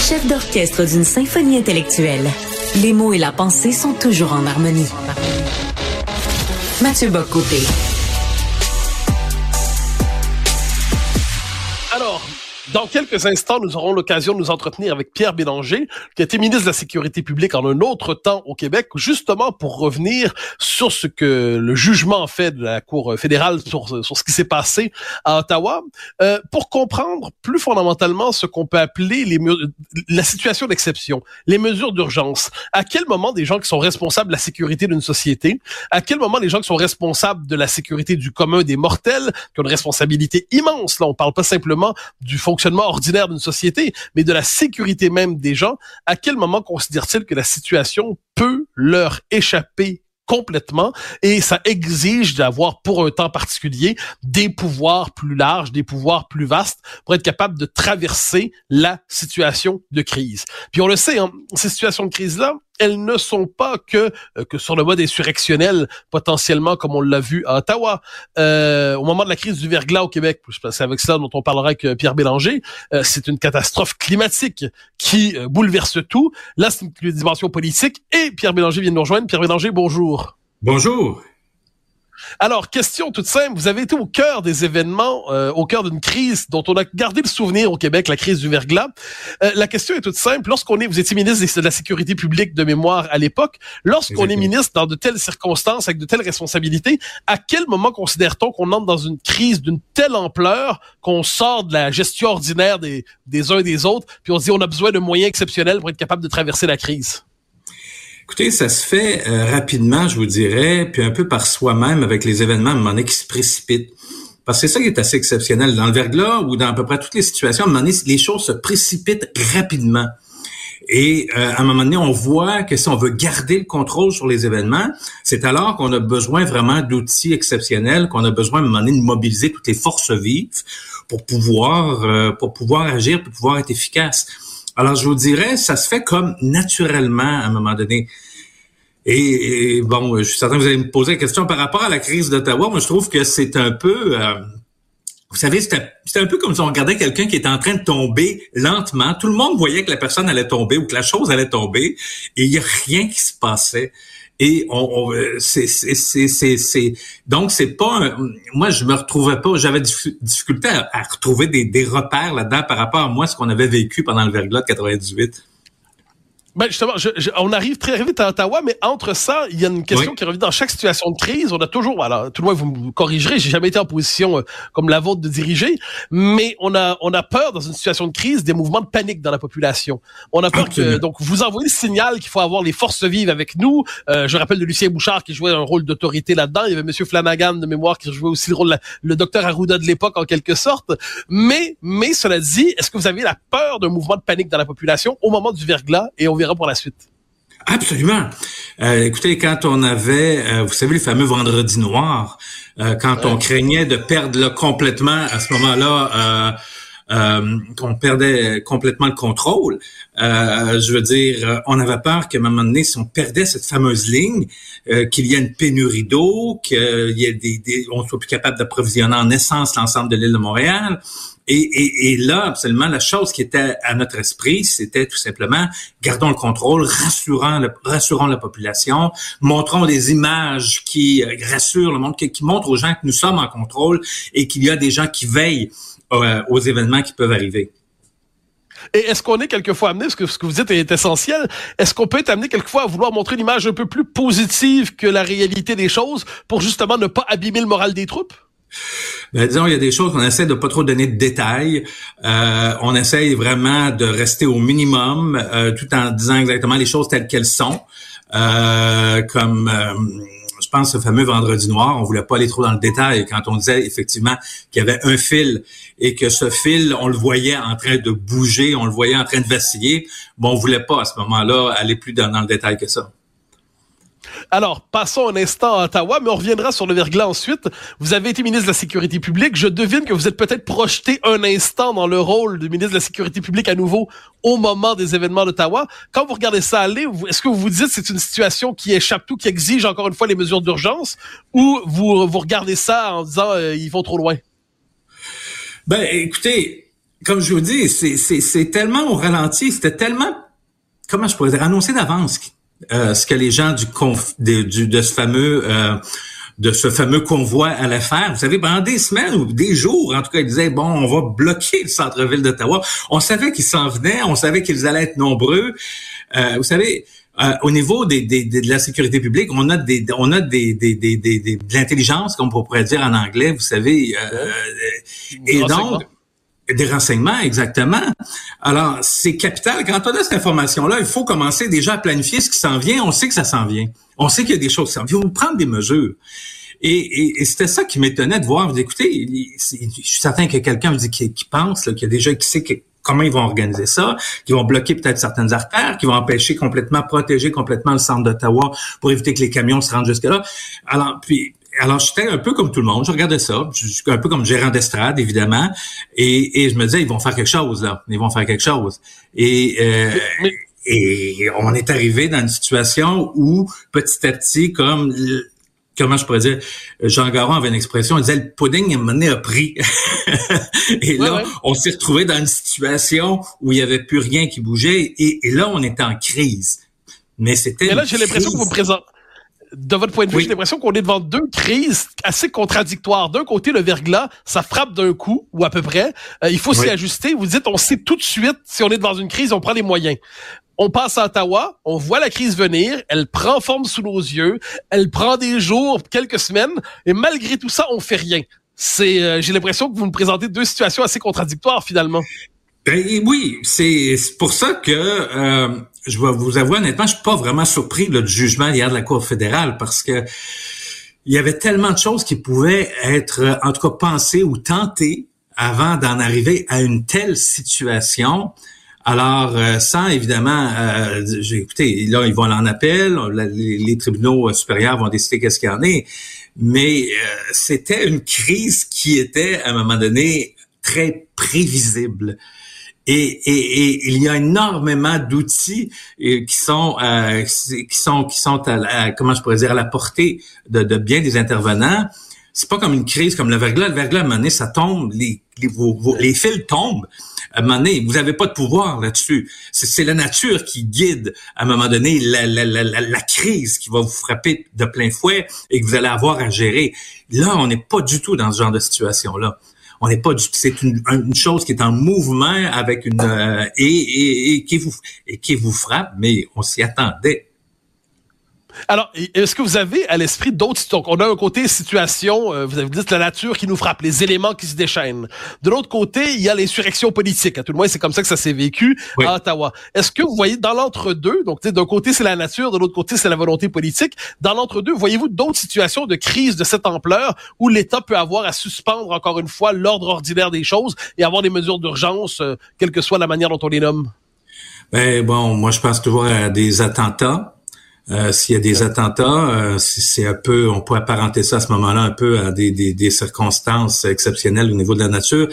chef d'orchestre d'une symphonie intellectuelle. Les mots et la pensée sont toujours en harmonie. Mathieu Bocoté. Dans quelques instants, nous aurons l'occasion de nous entretenir avec Pierre Bélanger, qui a été ministre de la Sécurité publique en un autre temps au Québec, justement pour revenir sur ce que le jugement fait de la Cour fédérale sur, sur ce qui s'est passé à Ottawa, euh, pour comprendre plus fondamentalement ce qu'on peut appeler les la situation d'exception, les mesures d'urgence. À quel moment des gens qui sont responsables de la sécurité d'une société, à quel moment les gens qui sont responsables de la sécurité du commun des mortels, qui ont une responsabilité immense, là on parle pas simplement du fonctionnement ordinaire d'une société, mais de la sécurité même des gens, à quel moment considère-t-il que la situation peut leur échapper complètement? Et ça exige d'avoir pour un temps particulier des pouvoirs plus larges, des pouvoirs plus vastes pour être capable de traverser la situation de crise. Puis on le sait, hein, ces situations de crise-là, elles ne sont pas que euh, que sur le mode insurrectionnel potentiellement comme on l'a vu à Ottawa euh, au moment de la crise du verglas au Québec. Pense avec cela dont on parlera avec euh, Pierre Bélanger. c'est une catastrophe climatique qui bouleverse tout. Là, c'est une dimension politique et Pierre Bélanger vient de nous rejoindre. Pierre Bélanger, bonjour. Bonjour. Alors, question toute simple, vous avez été au cœur des événements, euh, au cœur d'une crise dont on a gardé le souvenir au Québec, la crise du verglas. Euh, la question est toute simple, lorsqu'on est, vous étiez ministre de la Sécurité publique de mémoire à l'époque, lorsqu'on est ministre dans de telles circonstances, avec de telles responsabilités, à quel moment considère-t-on qu'on entre dans une crise d'une telle ampleur qu'on sort de la gestion ordinaire des, des uns et des autres, puis on se dit on a besoin de moyens exceptionnels pour être capable de traverser la crise? Écoutez, ça se fait euh, rapidement, je vous dirais, puis un peu par soi-même avec les événements à un moment donné qui se précipitent. Parce que c'est ça qui est assez exceptionnel. Dans le verglas ou dans à peu près toutes les situations, à un moment donné, les choses se précipitent rapidement. Et euh, à un moment donné, on voit que si on veut garder le contrôle sur les événements, c'est alors qu'on a besoin vraiment d'outils exceptionnels, qu'on a besoin à un moment donné de mobiliser toutes les forces vives pour pouvoir euh, pour pouvoir agir, pour pouvoir être efficace. Alors, je vous dirais, ça se fait comme naturellement à un moment donné. Et, bon, je suis certain que vous allez me poser la question par rapport à la crise d'Ottawa. Moi, je trouve que c'est un peu... Euh, vous savez, c'était un peu comme si on regardait quelqu'un qui était en train de tomber lentement. Tout le monde voyait que la personne allait tomber ou que la chose allait tomber et il n'y a rien qui se passait. Et on, c'est, c'est, c'est, donc c'est pas, moi je me retrouvais pas, j'avais difficulté à, à retrouver des, des repères là-dedans par rapport à moi ce qu'on avait vécu pendant le verglas de 98. Ben justement, je, on arrive très vite à Ottawa, mais entre ça, il y a une question qui revient dans chaque situation de crise. On a toujours, alors tout le monde vous me corrigerez, j'ai jamais été en position euh, comme la vôtre de diriger, mais on a on a peur dans une situation de crise des mouvements de panique dans la population. On a peur que donc vous envoyez le signal qu'il faut avoir les forces vives avec nous. Euh, je rappelle de Lucien Bouchard qui jouait un rôle d'autorité là-dedans. Il y avait Monsieur Flanagan de mémoire qui jouait aussi le rôle le docteur Arruda de l'époque en quelque sorte. Mais mais cela dit, est-ce que vous avez la peur d'un mouvement de panique dans la population au moment du verglas? Et on verra pour la suite. Absolument. Euh, écoutez, quand on avait, euh, vous savez, le fameux vendredi noir, euh, quand on craignait de perdre complètement à ce moment-là, qu'on perdait complètement le contrôle, je veux dire, on avait peur qu'à un moment donné, si on perdait cette fameuse ligne, qu'il y ait une pénurie d'eau, qu'il y ait des, des, on soit plus capable d'approvisionner en essence l'ensemble de l'île de Montréal, et, là, absolument, la chose qui était à notre esprit, c'était tout simplement gardons le contrôle, rassurant, rassurons la population, montrons des images qui euh, rassurent le monde, qui, montrent aux gens que nous sommes en contrôle et qu'il y a des gens qui veillent euh, aux événements qui peuvent arriver. Et est-ce qu'on est quelquefois amené, parce que ce que vous dites est essentiel, est-ce qu'on peut être amené quelquefois à vouloir montrer une image un peu plus positive que la réalité des choses pour justement ne pas abîmer le moral des troupes? Ben, disons, il y a des choses qu'on essaie de pas trop donner de détails. Euh, on essaye vraiment de rester au minimum, euh, tout en disant exactement les choses telles qu'elles sont. Euh, comme je pense ce fameux vendredi noir, on voulait pas aller trop dans le détail quand on disait effectivement qu'il y avait un fil et que ce fil, on le voyait en train de bouger, on le voyait en train de vaciller. Bon, on voulait pas à ce moment-là aller plus dans le détail que ça. Alors, passons un instant à Ottawa, mais on reviendra sur le verglas ensuite. Vous avez été ministre de la Sécurité publique. Je devine que vous êtes peut-être projeté un instant dans le rôle de ministre de la Sécurité publique à nouveau au moment des événements d'Ottawa. Quand vous regardez ça aller, est-ce que vous vous dites que c'est une situation qui échappe tout, qui exige encore une fois les mesures d'urgence, ou vous, vous regardez ça en disant euh, ils vont trop loin? Ben, écoutez, comme je vous dis, c'est tellement au ralenti, c'était tellement, comment je pourrais dire, annoncé d'avance euh, ce que les gens du, conf, de, du de ce fameux euh, de ce fameux convoi allaient faire. Vous savez, pendant des semaines ou des jours, en tout cas, ils disaient, bon, on va bloquer le centre-ville d'Ottawa. On savait qu'ils s'en venaient, on savait qu'ils allaient être nombreux. Euh, vous savez, euh, au niveau des, des, de la sécurité publique, on a des on a des, des, des, des de l'intelligence, comme on pourrait dire en anglais, vous savez. Euh, et donc des renseignements, exactement. Alors, c'est capital. Quand on a cette information-là, il faut commencer déjà à planifier ce qui s'en vient. On sait que ça s'en vient. On sait qu'il y a des choses qui s'en viennent. Il faut prendre des mesures. Et, et, c'était ça qui m'étonnait de voir. Écoutez, je suis certain que quelqu'un qui, pense, là, qui a déjà, qui sait comment ils vont organiser ça, qui vont bloquer peut-être certaines artères, qui vont empêcher complètement, protéger complètement le centre d'Ottawa pour éviter que les camions se rendent jusque-là. Alors, puis, alors j'étais un peu comme tout le monde, je regardais ça, je suis un peu comme gérant d'estrade évidemment, et, et je me disais ils vont faire quelque chose là, ils vont faire quelque chose. Et euh, et on est arrivé dans une situation où petit à petit, comme comment je pourrais dire, Jean Garon avait une expression, il disait le pudding à un moment a pris. et là, on s'est retrouvé dans une situation où il n'y avait plus rien qui bougeait et, là, on était en crise. Mais c'était. Mais là, j'ai l'impression que vous présentez de votre point de vue, j'ai l'impression qu'on est devant deux crises assez contradictoires. D'un côté, le verglas, ça frappe d'un coup, ou à peu près. Euh, il faut s'y ajuster. Vous dites, on sait tout de suite, si on est devant une crise, on prend les moyens. On passe à Ottawa, on voit la crise venir, elle prend forme sous nos yeux, elle prend des jours, quelques semaines, et malgré tout ça, on fait rien. C'est, euh, j'ai l'impression que vous me présentez deux situations assez contradictoires finalement. Ben, oui, c'est pour ça que euh, je vais vous avouer honnêtement, je suis pas vraiment surpris là, du jugement hier de la Cour fédérale parce que il y avait tellement de choses qui pouvaient être, en tout cas, pensées ou tentées avant d'en arriver à une telle situation. Alors, euh, sans évidemment, euh, écoutez, là, ils vont en appel, les, tribunaux supérieurs vont décider qu'est-ce qu'il y en est, mais euh, c'était une crise qui était, à un moment donné, très prévisible. Et, et, il y a énormément d'outils euh, qui sont euh, qui sont qui sont à, comment je pourrais dire à la portée de, de bien des intervenants. C'est pas comme une crise comme le verglas. Le verglas, à un moment donné, ça tombe, les, les, les fils tombent. À un moment donné, vous n'avez pas de pouvoir là-dessus. C'est la nature qui guide, à un moment donné, la, la, la, la, crise qui va vous frapper de plein fouet et que vous allez avoir à gérer. Là, on n'est pas du tout dans ce genre de situation-là on n'est pas c'est une, une, chose qui est en mouvement avec une euh, et, et, et, qui vous et qui vous frappe, mais on s'y attendait. Alors, est-ce que vous avez à l'esprit d'autres donc on a un côté situation, euh, vous avez dit la nature qui nous frappe, les éléments qui se déchaînent. De l'autre côté, il y a l'insurrection politique. À tout le moins, c'est comme ça que ça s'est vécu à Ottawa. Est-ce que vous voyez dans l'entre-deux, donc d'un côté c'est la nature, de l'autre côté c'est la volonté politique. Dans l'entre-deux, voyez-vous d'autres situations de crise de cette ampleur où l'État peut avoir à suspendre encore une fois l'ordre ordinaire des choses et avoir des mesures d'urgence, euh, quelle que soit la manière dont on les nomme? Ben bon, moi je pense toujours à des attentats euh, s'il y a des attentats, euh, c'est un peu, on peut apparenter ça à ce moment-là un peu à des, des, des, circonstances exceptionnelles au niveau de la nature.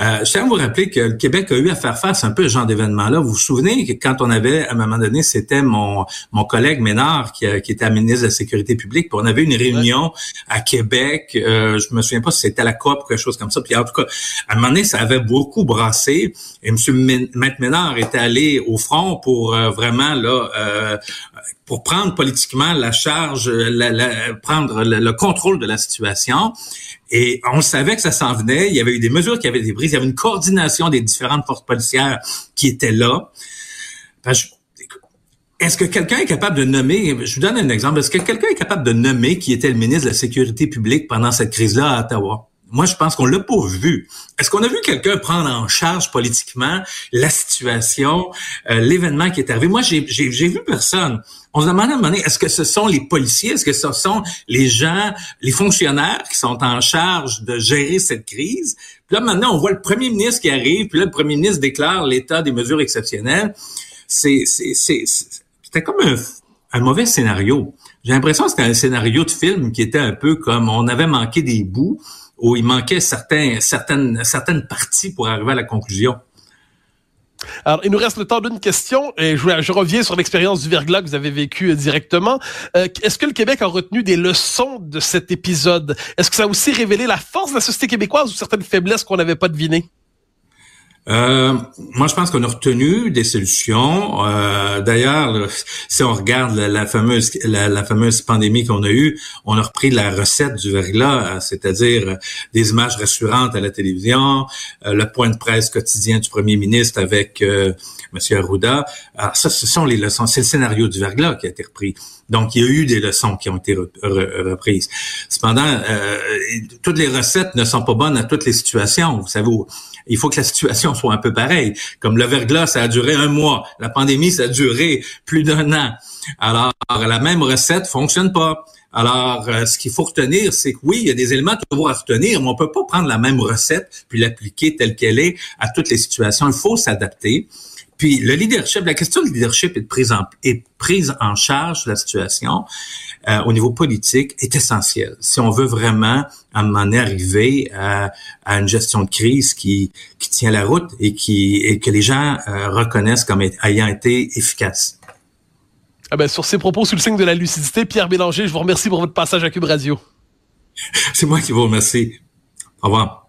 Euh, je tiens à vous rappeler que le Québec a eu à faire face un peu à ce genre d'événement-là. Vous vous souvenez que quand on avait, à un moment donné, c'était mon, mon collègue Ménard qui, qui était ministre de la Sécurité publique, puis on avait une réunion à Québec. Euh, je me souviens pas si c'était à la COP ou quelque chose comme ça. Puis en tout cas, à un moment donné, ça avait beaucoup brassé. Et M. Maître Ménard était allé au front pour euh, vraiment là pour prendre politiquement la charge, la, prendre le, contrôle de la situation. Et on savait que ça s'en venait. Il y avait eu des mesures qui avaient été prises. Il y avait une coordination des différentes forces policières qui étaient là. Est-ce que quelqu'un est capable de nommer, je vous donne un exemple, est-ce que quelqu'un est capable de nommer qui était le ministre de la Sécurité publique pendant cette crise-là à Ottawa? Moi, je pense qu'on l'a pas vu. Est-ce qu'on a vu quelqu'un prendre en charge politiquement la situation, euh, l'événement qui est arrivé? Moi, j'ai vu personne. On se demande à un moment donné, est-ce que ce sont les policiers, est-ce que ce sont les gens, les fonctionnaires qui sont en charge de gérer cette crise? Puis là, maintenant, on voit le premier ministre qui arrive, puis là, le premier ministre déclare l'état des mesures exceptionnelles. C'est, c'était comme un, un mauvais scénario. J'ai l'impression que c'était un scénario de film qui était un peu comme on avait manqué des bouts, où il manquait certains, certaines, certaines parties pour arriver à la conclusion. Alors, il nous reste le temps d'une question et je, reviens sur l'expérience du verglas que vous avez vécu euh, directement. Euh, Est-ce que le Québec a retenu des leçons de cet épisode? Est-ce que ça a aussi révélé la force de la société québécoise ou certaines faiblesses qu'on n'avait pas devinées? Euh, moi, je pense qu'on a retenu des solutions. Euh, D'ailleurs, si on regarde la, fameuse la, fameuse pandémie qu'on a eue, on a repris la recette du verglas, c'est-à-dire des images rassurantes à la télévision, euh, le point de presse quotidien du premier ministre avec euh, M. Arruda. Alors ça, ce sont les leçons. C'est le scénario du verglas qui a été repris. Donc, il y a eu des leçons qui ont été reprises. Cependant, euh, toutes les recettes ne sont pas bonnes à toutes les situations. Vous savez, il faut que la situation soit un peu pareille. Comme le verglas, ça a duré un mois. La pandémie, ça a duré plus d'un an. Alors, la même recette fonctionne pas. Alors, euh, ce qu'il faut retenir, c'est que oui, il y a des éléments toujours à retenir, mais on peut pas prendre la même recette puis l'appliquer telle qu'elle est à toutes les situations. Il faut s'adapter. Puis le leadership, la question du leadership est prise en, est prise en charge de la situation euh, au niveau politique est essentielle. Si on veut vraiment à un moment donné arriver à, à, une gestion de crise qui, qui tient la route et qui et que les gens euh, reconnaissent comme ayant été efficace. Ah ben, sur ces propos sous le signe de la lucidité, Pierre Bélanger, je vous remercie pour votre passage à Cube Radio. C'est moi qui vous remercie. Au revoir.